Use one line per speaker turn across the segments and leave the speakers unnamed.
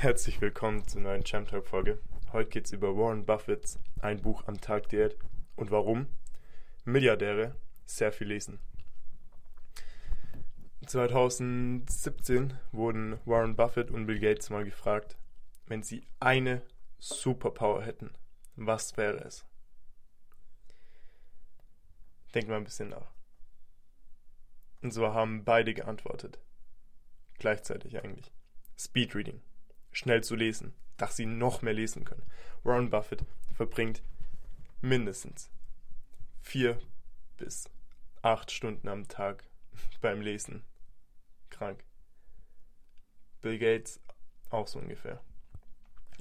Herzlich willkommen zur neuen Champ Talk Folge. Heute geht es über Warren Buffetts Ein Buch am Tag Diät und warum Milliardäre sehr viel lesen. 2017 wurden Warren Buffett und Bill Gates mal gefragt, wenn sie eine Superpower hätten, was wäre es? Denkt mal ein bisschen nach. Und so haben beide geantwortet. Gleichzeitig eigentlich. Speedreading schnell zu lesen, dass sie noch mehr lesen können. Warren Buffett verbringt mindestens vier bis acht Stunden am Tag beim Lesen. Krank. Bill Gates auch so ungefähr.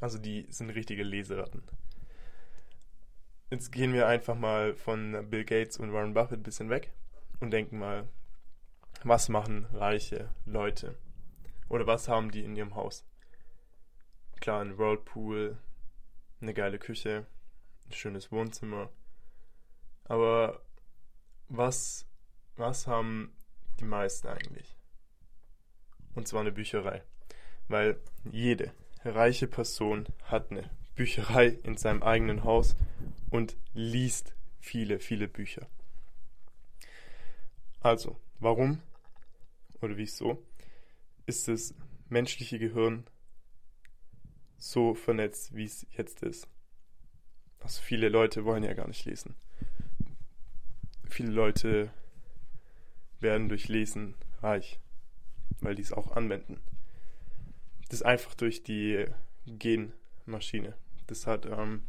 Also die sind richtige Leseratten. Jetzt gehen wir einfach mal von Bill Gates und Warren Buffett ein bisschen weg und denken mal, was machen reiche Leute? Oder was haben die in ihrem Haus? Klar, ein Whirlpool, eine geile Küche, ein schönes Wohnzimmer. Aber was, was haben die meisten eigentlich? Und zwar eine Bücherei. Weil jede reiche Person hat eine Bücherei in seinem eigenen Haus und liest viele, viele Bücher. Also, warum oder wieso ist das menschliche Gehirn so vernetzt, wie es jetzt ist. Also viele Leute wollen ja gar nicht lesen. Viele Leute werden durch Lesen reich, weil die es auch anwenden. Das ist einfach durch die Genmaschine. Das hat ähm,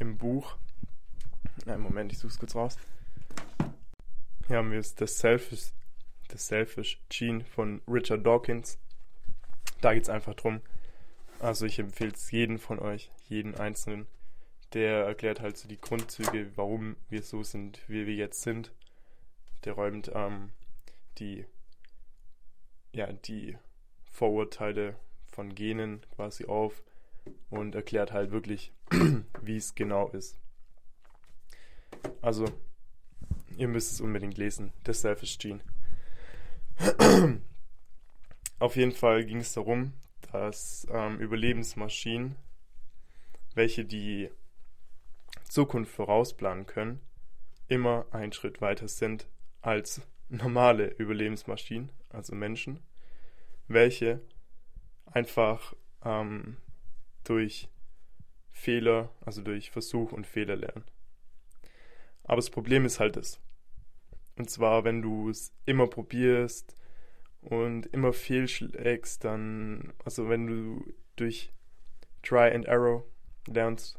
im Buch, einen Moment, ich suche es kurz raus. Hier haben wir es, das Selfish, das Selfish Gene von Richard Dawkins. Da geht es einfach darum, also ich empfehle es jeden von euch, jeden Einzelnen. Der erklärt halt so die Grundzüge, warum wir so sind, wie wir jetzt sind. Der räumt ähm, die, ja, die Vorurteile von Genen quasi auf und erklärt halt wirklich, wie es genau ist. Also, ihr müsst es unbedingt lesen, The Selfish Gene. Auf jeden Fall ging es darum, dass ähm, Überlebensmaschinen, welche die Zukunft vorausplanen können, immer einen Schritt weiter sind als normale Überlebensmaschinen, also Menschen, welche einfach ähm, durch Fehler, also durch Versuch und Fehler lernen. Aber das Problem ist halt das. Und zwar, wenn du es immer probierst, und immer fehlschlägst, dann, also wenn du durch Try and Arrow lernst,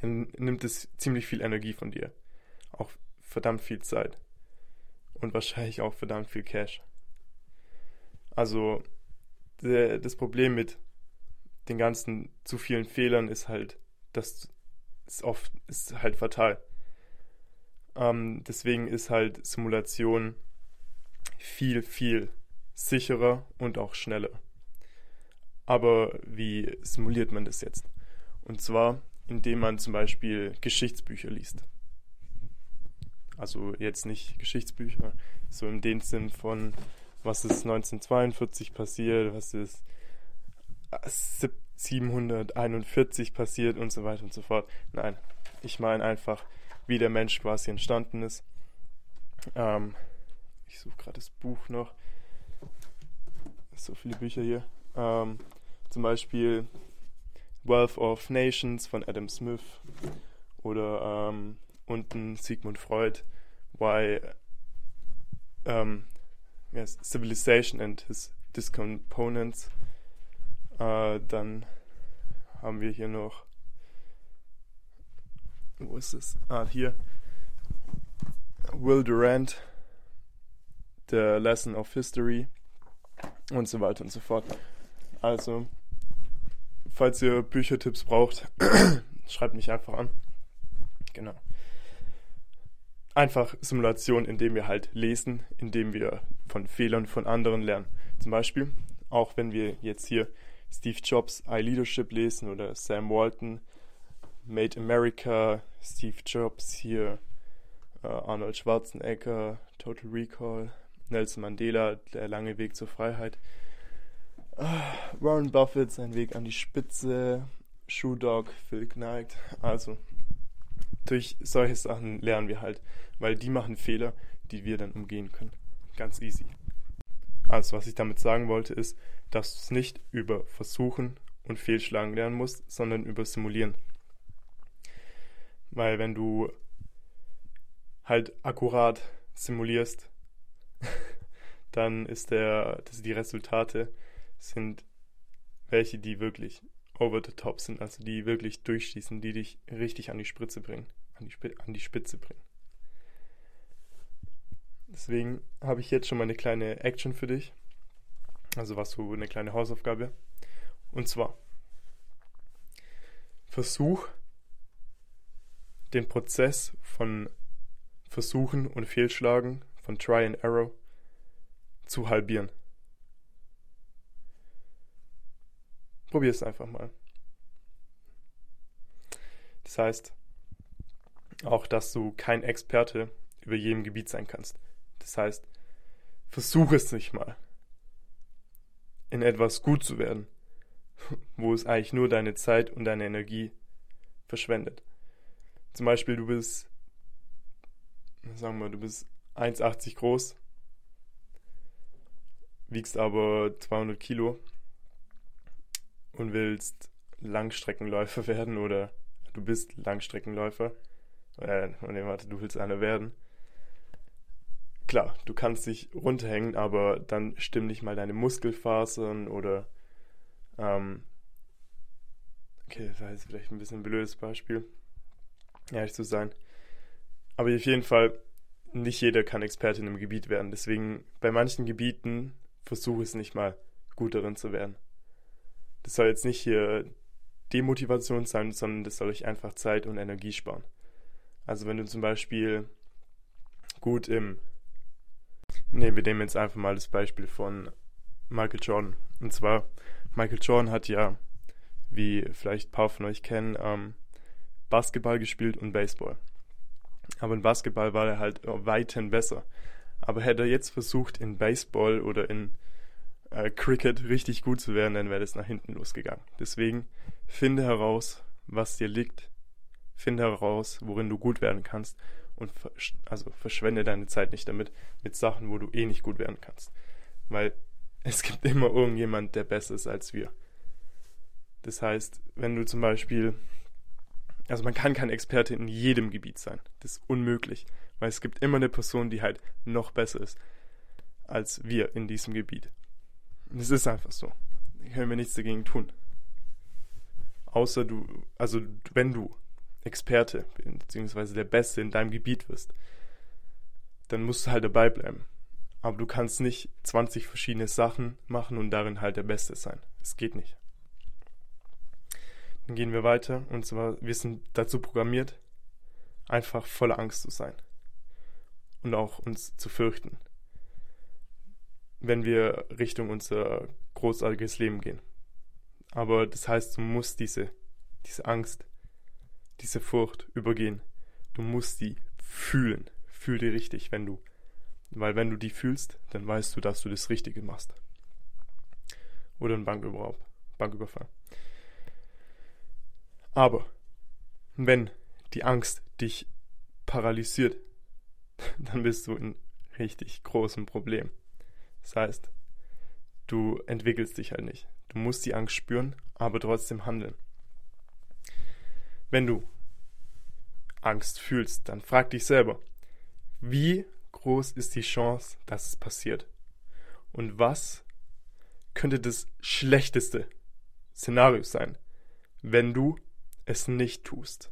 dann nimmt es ziemlich viel Energie von dir. Auch verdammt viel Zeit. Und wahrscheinlich auch verdammt viel Cash. Also, der, das Problem mit den ganzen zu vielen Fehlern ist halt, dass es oft ist halt fatal. Ähm, deswegen ist halt Simulation viel, viel sicherer und auch schneller. Aber wie simuliert man das jetzt? Und zwar, indem man zum Beispiel Geschichtsbücher liest. Also jetzt nicht Geschichtsbücher, so in dem Sinn von, was ist 1942 passiert, was ist 741 passiert und so weiter und so fort. Nein, ich meine einfach, wie der Mensch quasi entstanden ist. Ähm, ich suche gerade das Buch noch. So viele Bücher hier. Ähm, zum Beispiel Wealth of Nations von Adam Smith oder ähm, unten Sigmund Freud, Why um, yes, Civilization and His Discomponents. Äh, dann haben wir hier noch, wo ist es? Ah, hier. Will Durant, The Lesson of History und so weiter und so fort. Also, falls ihr Büchertipps braucht, schreibt mich einfach an. Genau. Einfach Simulation, indem wir halt lesen, indem wir von Fehlern von anderen lernen. Zum Beispiel, auch wenn wir jetzt hier Steve Jobs I Leadership lesen oder Sam Walton Made America, Steve Jobs hier, uh, Arnold Schwarzenegger, Total Recall, Nelson Mandela, Der lange Weg zur Freiheit. Warren Buffett, sein Weg an die Spitze, Shoe Dog, Phil Knight. Also, durch solche Sachen lernen wir halt, weil die machen Fehler, die wir dann umgehen können. Ganz easy. Also, was ich damit sagen wollte, ist, dass du es nicht über Versuchen und Fehlschlagen lernen musst, sondern über Simulieren. Weil wenn du halt akkurat simulierst, dann ist der, dass die Resultate sind welche, die wirklich over the top sind, also die wirklich durchschießen, die dich richtig an die Spritze bringen, an die, an die Spitze bringen. Deswegen habe ich jetzt schon mal eine kleine Action für dich. Also was so eine kleine Hausaufgabe. Und zwar versuch den Prozess von Versuchen und Fehlschlagen, von Try and Error zu halbieren. Probier es einfach mal. Das heißt auch, dass du kein Experte über jedem Gebiet sein kannst. Das heißt, versuch es nicht mal, in etwas gut zu werden, wo es eigentlich nur deine Zeit und deine Energie verschwendet. Zum Beispiel, du bist, sagen wir, du bist 1,80 groß, wiegst aber 200 Kilo und willst Langstreckenläufer werden oder du bist Langstreckenläufer, äh, warte, du willst einer werden. Klar, du kannst dich runterhängen, aber dann stimmen nicht mal deine Muskelfasern oder ähm, okay, das heißt vielleicht ein bisschen ein blödes Beispiel, ehrlich zu sein. Aber auf jeden Fall, nicht jeder kann Experte in einem Gebiet werden. Deswegen bei manchen Gebieten versuche es nicht mal gut darin zu werden. Das soll jetzt nicht hier Demotivation sein, sondern das soll euch einfach Zeit und Energie sparen. Also wenn du zum Beispiel gut im Ne, wir nehmen jetzt einfach mal das Beispiel von Michael Jordan. Und zwar, Michael Jordan hat ja, wie vielleicht ein paar von euch kennen, ähm, Basketball gespielt und Baseball. Aber in Basketball war er halt weiterhin besser. Aber hätte er jetzt versucht, in Baseball oder in äh, Cricket richtig gut zu werden, dann wäre das nach hinten losgegangen. Deswegen finde heraus, was dir liegt. Finde heraus, worin du gut werden kannst. Und also verschwende deine Zeit nicht damit, mit Sachen, wo du eh nicht gut werden kannst. Weil es gibt immer irgendjemand, der besser ist als wir. Das heißt, wenn du zum Beispiel, also man kann kein Experte in jedem Gebiet sein. Das ist unmöglich. Weil es gibt immer eine Person, die halt noch besser ist als wir in diesem Gebiet. Es ist einfach so. Ich kann mir nichts dagegen tun. Außer du, also wenn du Experte beziehungsweise der Beste in deinem Gebiet wirst, dann musst du halt dabei bleiben. Aber du kannst nicht 20 verschiedene Sachen machen und darin halt der Beste sein. Es geht nicht. Dann gehen wir weiter und zwar, wir sind dazu programmiert, einfach voller Angst zu sein und auch uns zu fürchten, wenn wir Richtung unser großartiges Leben gehen. Aber das heißt, du musst diese, diese Angst, diese Furcht übergehen. Du musst die fühlen. Fühl die richtig, wenn du, weil wenn du die fühlst, dann weißt du, dass du das Richtige machst. Oder ein Banküberfall. Aber wenn die Angst dich paralysiert, dann bist du in richtig großem Problem. Das heißt, du entwickelst dich halt nicht. Du musst die Angst spüren, aber trotzdem handeln. Wenn du Angst fühlst, dann frag dich selber, wie groß ist die Chance, dass es passiert? Und was könnte das schlechteste Szenario sein, wenn du es nicht tust?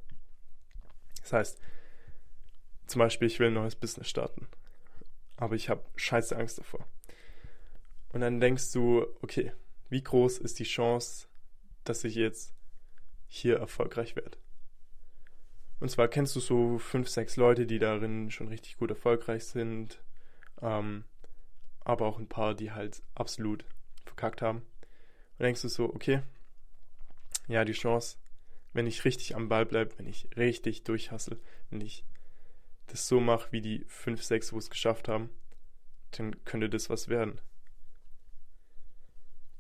Das heißt, zum Beispiel, ich will ein neues Business starten, aber ich habe scheiße Angst davor. Und dann denkst du, okay, wie groß ist die Chance, dass ich jetzt hier erfolgreich werde? Und zwar kennst du so fünf, sechs Leute, die darin schon richtig gut erfolgreich sind, ähm, aber auch ein paar, die halt absolut verkackt haben. Und denkst du so, okay, ja, die Chance, wenn ich richtig am Ball bleibe, wenn ich richtig durchhassel, wenn ich das so mache, wie die fünf, sechs, wo es geschafft haben, dann könnte das was werden.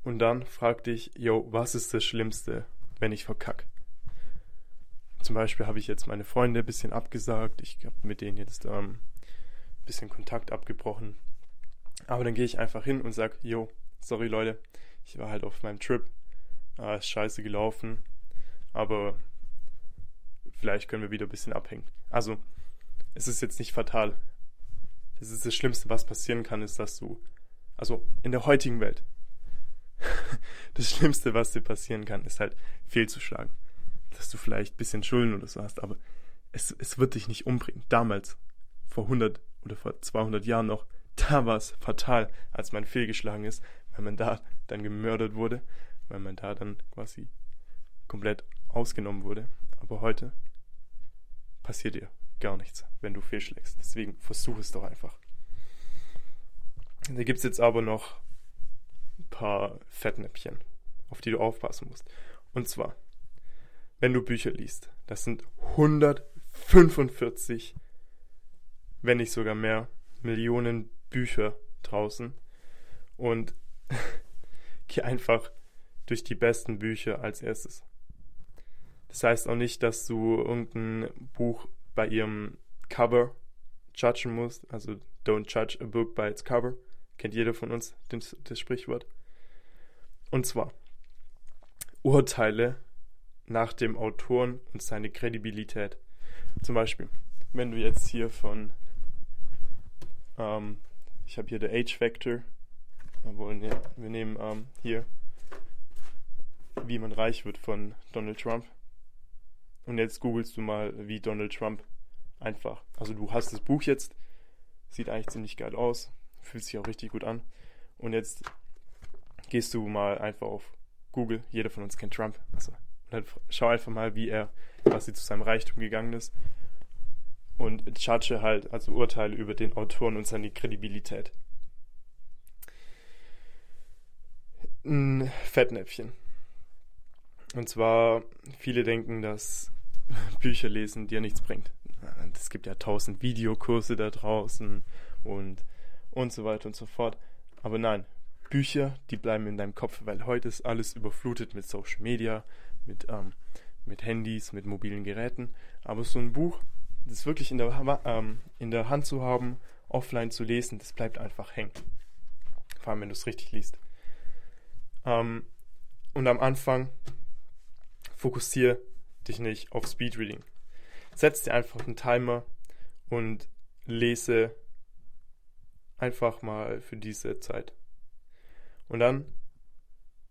Und dann frag dich, yo, was ist das Schlimmste, wenn ich verkack? Zum Beispiel habe ich jetzt meine Freunde ein bisschen abgesagt. Ich habe mit denen jetzt ähm, ein bisschen Kontakt abgebrochen. Aber dann gehe ich einfach hin und sage, yo, sorry Leute, ich war halt auf meinem Trip. Äh, ist scheiße gelaufen. Aber vielleicht können wir wieder ein bisschen abhängen. Also, es ist jetzt nicht fatal. Das ist das Schlimmste, was passieren kann, ist, dass du, also in der heutigen Welt, das Schlimmste, was dir passieren kann, ist halt fehlzuschlagen. Dass du vielleicht ein bisschen Schulden oder so hast, aber es, es wird dich nicht umbringen. Damals, vor 100 oder vor 200 Jahren noch, da war es fatal, als man fehlgeschlagen ist, weil man da dann gemördert wurde, weil man da dann quasi komplett ausgenommen wurde. Aber heute passiert dir gar nichts, wenn du fehlschlägst. Deswegen versuch es doch einfach. Da gibt es jetzt aber noch ein paar Fettnäpfchen, auf die du aufpassen musst. Und zwar, wenn du Bücher liest, das sind 145, wenn nicht sogar mehr, Millionen Bücher draußen. Und geh einfach durch die besten Bücher als erstes. Das heißt auch nicht, dass du irgendein Buch bei ihrem Cover judgen musst. Also don't judge a book by its cover. Kennt jeder von uns das, das Sprichwort. Und zwar Urteile nach dem Autoren und seine Kredibilität. Zum Beispiel, wenn du jetzt hier von, ähm, ich habe hier der Age Factor, obwohl, ne, wir nehmen ähm, hier, wie man reich wird von Donald Trump. Und jetzt googelst du mal, wie Donald Trump einfach. Also du hast das Buch jetzt, sieht eigentlich ziemlich geil aus, fühlt sich auch richtig gut an. Und jetzt gehst du mal einfach auf Google, jeder von uns kennt Trump. Also dann schau einfach mal, wie er quasi zu seinem Reichtum gegangen ist. Und judge halt, also urteile über den Autoren und seine Kredibilität. Ein Fettnäpfchen. Und zwar, viele denken, dass Bücher lesen dir nichts bringt. Es gibt ja tausend Videokurse da draußen und, und so weiter und so fort. Aber nein, Bücher, die bleiben in deinem Kopf, weil heute ist alles überflutet mit Social Media, mit, ähm, mit Handys, mit mobilen Geräten. Aber so ein Buch, das wirklich in der, ähm, in der Hand zu haben, offline zu lesen, das bleibt einfach hängen. Vor allem, wenn du es richtig liest. Ähm, und am Anfang fokussiere dich nicht auf Speedreading. Setz dir einfach einen Timer und lese einfach mal für diese Zeit. Und dann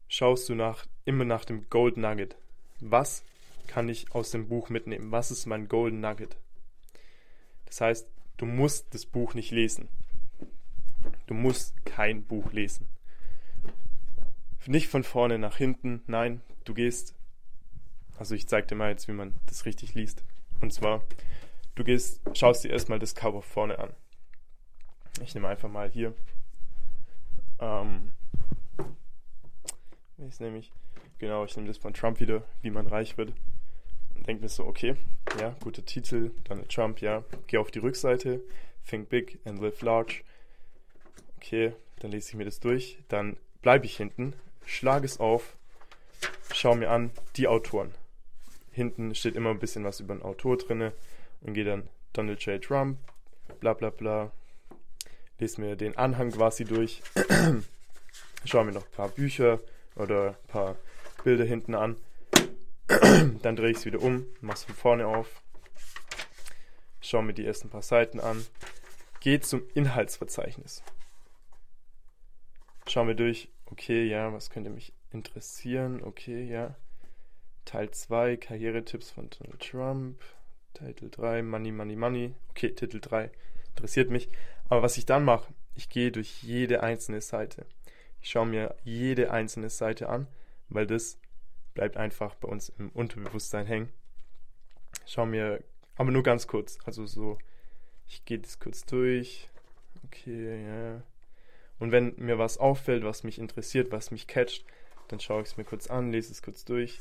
schaust du nach, immer nach dem Gold Nugget. Was kann ich aus dem Buch mitnehmen? Was ist mein Golden Nugget? Das heißt, du musst das Buch nicht lesen. Du musst kein Buch lesen. Nicht von vorne nach hinten, nein, du gehst also ich zeig dir mal jetzt, wie man das richtig liest. Und zwar, du gehst, schaust dir erstmal das Cover vorne an. Ich nehme einfach mal hier. Ähm, ich nehme ich, genau, ich nehme das von Trump wieder, wie man reich wird. Und denke mir so, okay, ja, guter Titel, Donald Trump, ja. Geh auf die Rückseite, think big and live large. Okay, dann lese ich mir das durch. Dann bleibe ich hinten, schlage es auf, schaue mir an die Autoren hinten steht immer ein bisschen was über den Autor drinne und gehe dann Donald J. Trump, bla bla bla. Lese mir den Anhang quasi durch. Schaue mir noch ein paar Bücher oder ein paar Bilder hinten an. dann drehe ich es wieder um, mache es von vorne auf. Schaue mir die ersten paar Seiten an. Gehe zum Inhaltsverzeichnis. Schau mir durch, okay, ja, was könnte mich interessieren? Okay, ja. Teil 2, Karrieretipps von Donald Trump. Titel 3, Money, Money, Money. Okay, Titel 3 interessiert mich. Aber was ich dann mache, ich gehe durch jede einzelne Seite. Ich schaue mir jede einzelne Seite an, weil das bleibt einfach bei uns im Unterbewusstsein hängen. Ich schaue mir, aber nur ganz kurz. Also so, ich gehe das kurz durch. Okay, ja. Und wenn mir was auffällt, was mich interessiert, was mich catcht, dann schaue ich es mir kurz an, lese es kurz durch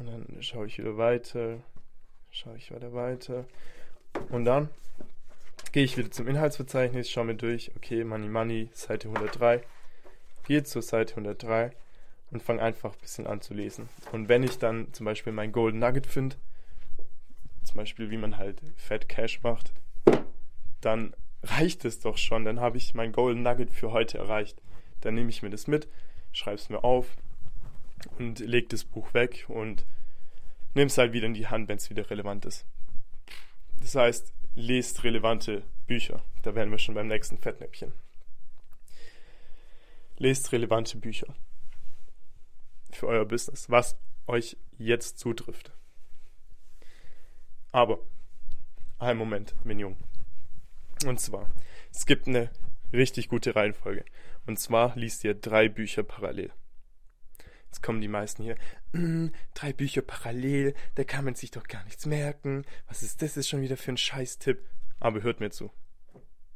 und dann schaue ich wieder weiter, schaue ich weiter weiter. Und dann gehe ich wieder zum Inhaltsverzeichnis, schaue mir durch, okay, Money Money, Seite 103. gehe zur Seite 103 und fange einfach ein bisschen an zu lesen. Und wenn ich dann zum Beispiel mein Golden Nugget finde, zum Beispiel wie man halt Fat Cash macht, dann reicht es doch schon. Dann habe ich mein Golden Nugget für heute erreicht. Dann nehme ich mir das mit, schreibe es mir auf und lege das Buch weg und nehme es halt wieder in die Hand, wenn es wieder relevant ist. Das heißt, lest relevante Bücher. Da wären wir schon beim nächsten Fettnäpfchen. Lest relevante Bücher für euer Business, was euch jetzt zutrifft. Aber, ein Moment, Mignon. Und zwar, es gibt eine richtig gute Reihenfolge. Und zwar liest ihr drei Bücher parallel. Jetzt kommen die meisten hier. Mm, drei Bücher parallel, da kann man sich doch gar nichts merken. Was ist das ist schon wieder für ein Scheiß-Tipp? Aber hört mir zu.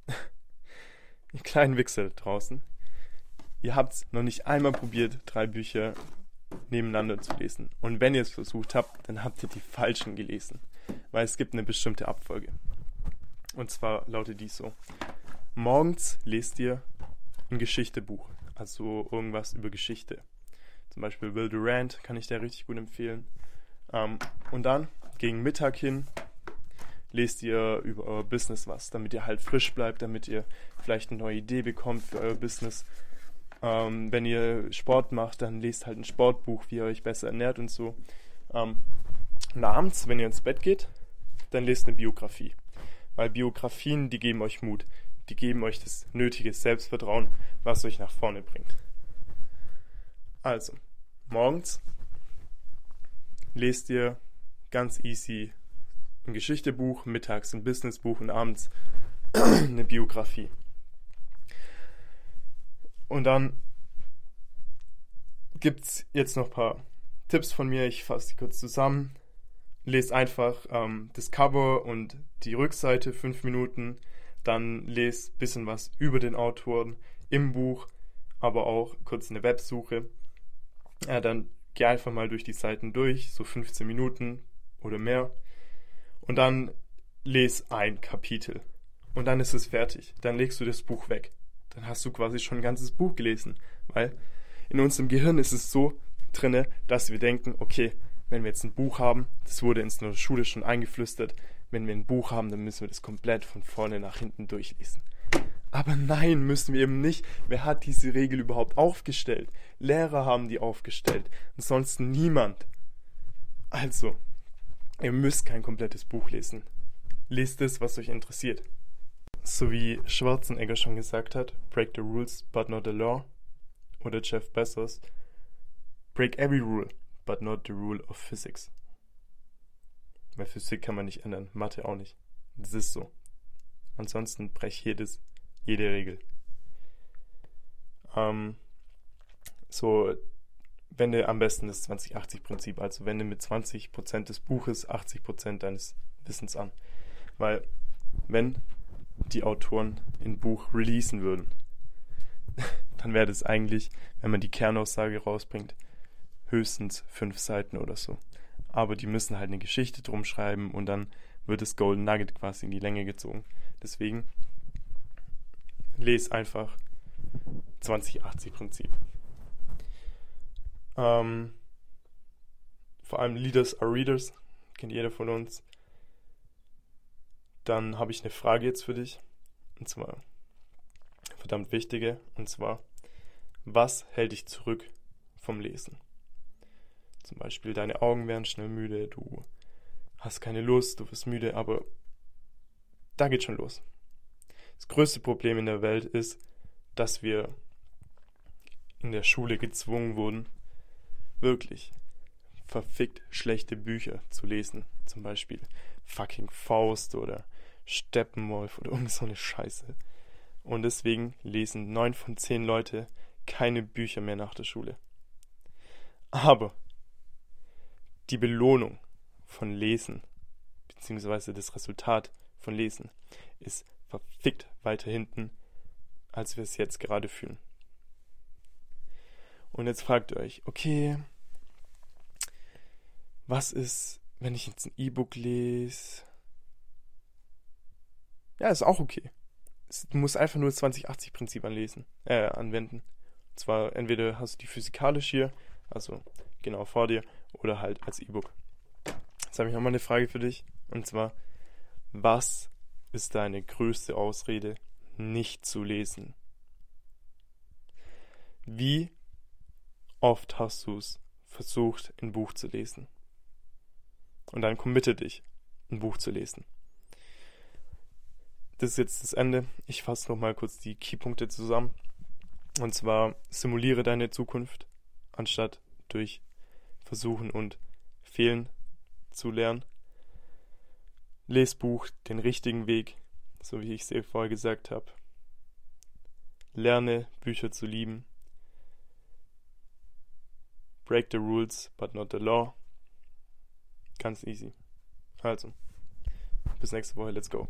Ihr kleinen Wichsel draußen. Ihr habt es noch nicht einmal probiert, drei Bücher nebeneinander zu lesen. Und wenn ihr es versucht habt, dann habt ihr die falschen gelesen. Weil es gibt eine bestimmte Abfolge. Und zwar lautet dies so. Morgens lest ihr ein Geschichtebuch. Also irgendwas über Geschichte. Zum Beispiel Will Durant kann ich dir richtig gut empfehlen. Ähm, und dann gegen Mittag hin lest ihr über euer Business was, damit ihr halt frisch bleibt, damit ihr vielleicht eine neue Idee bekommt für euer Business. Ähm, wenn ihr Sport macht, dann lest halt ein Sportbuch, wie ihr euch besser ernährt und so. Ähm, und abends, wenn ihr ins Bett geht, dann lest eine Biografie. Weil Biografien, die geben euch Mut. Die geben euch das nötige Selbstvertrauen, was euch nach vorne bringt. Also, morgens lest ihr ganz easy ein Geschichtebuch, mittags ein Businessbuch und abends eine Biografie. Und dann gibt es jetzt noch ein paar Tipps von mir. Ich fasse die kurz zusammen. Lest einfach ähm, das Cover und die Rückseite fünf Minuten. Dann lest ein bisschen was über den Autoren im Buch, aber auch kurz eine Websuche ja, dann geh einfach mal durch die Seiten durch, so 15 Minuten oder mehr. Und dann lese ein Kapitel. Und dann ist es fertig. Dann legst du das Buch weg. Dann hast du quasi schon ein ganzes Buch gelesen. Weil in unserem Gehirn ist es so drinne, dass wir denken, okay, wenn wir jetzt ein Buch haben, das wurde in der Schule schon eingeflüstert, wenn wir ein Buch haben, dann müssen wir das komplett von vorne nach hinten durchlesen. Aber nein, müssen wir eben nicht. Wer hat diese Regel überhaupt aufgestellt? Lehrer haben die aufgestellt. Ansonsten niemand. Also, ihr müsst kein komplettes Buch lesen. Lest es, was euch interessiert. So wie Schwarzenegger schon gesagt hat, break the rules, but not the law. Oder Jeff Bezos, break every rule, but not the rule of physics. Weil Physik kann man nicht ändern, Mathe auch nicht. Das ist so. Ansonsten brech jedes jede Regel. Ähm, so, wende am besten das 20-80-Prinzip, also wende mit 20% des Buches 80% deines Wissens an. Weil, wenn die Autoren ein Buch releasen würden, dann wäre das eigentlich, wenn man die Kernaussage rausbringt, höchstens fünf Seiten oder so. Aber die müssen halt eine Geschichte drum schreiben und dann wird das Golden Nugget quasi in die Länge gezogen. Deswegen lese einfach 2080-Prinzip. Ähm, vor allem Leaders are Readers, kennt jeder von uns. Dann habe ich eine Frage jetzt für dich. Und zwar, verdammt wichtige. Und zwar, was hält dich zurück vom Lesen? Zum Beispiel, deine Augen werden schnell müde, du hast keine Lust, du wirst müde, aber da geht schon los. Das größte Problem in der Welt ist, dass wir in der Schule gezwungen wurden, wirklich verfickt schlechte Bücher zu lesen. Zum Beispiel fucking Faust oder Steppenwolf oder irgend so eine Scheiße. Und deswegen lesen neun von zehn Leute keine Bücher mehr nach der Schule. Aber die Belohnung von Lesen, beziehungsweise das Resultat von Lesen, ist verfickt weiter hinten, als wir es jetzt gerade fühlen. Und jetzt fragt ihr euch, okay, was ist, wenn ich jetzt ein E-Book lese? Ja, ist auch okay. Du musst einfach nur das 2080-Prinzip anlesen, äh, anwenden. zwar entweder hast du die physikalisch hier, also genau vor dir, oder halt als E-Book. Jetzt habe ich nochmal eine Frage für dich. Und zwar, was ist deine größte Ausrede, nicht zu lesen? Wie oft hast du es versucht, ein Buch zu lesen? Und dann committe dich, ein Buch zu lesen. Das ist jetzt das Ende. Ich fasse nochmal kurz die Keypunkte zusammen. Und zwar simuliere deine Zukunft, anstatt durch Versuchen und Fehlen zu lernen. Les Buch Den richtigen Weg, so wie ich es dir vorher gesagt habe. Lerne Bücher zu lieben. Break the rules, but not the law. Ganz easy. Also, bis nächste Woche. Let's go.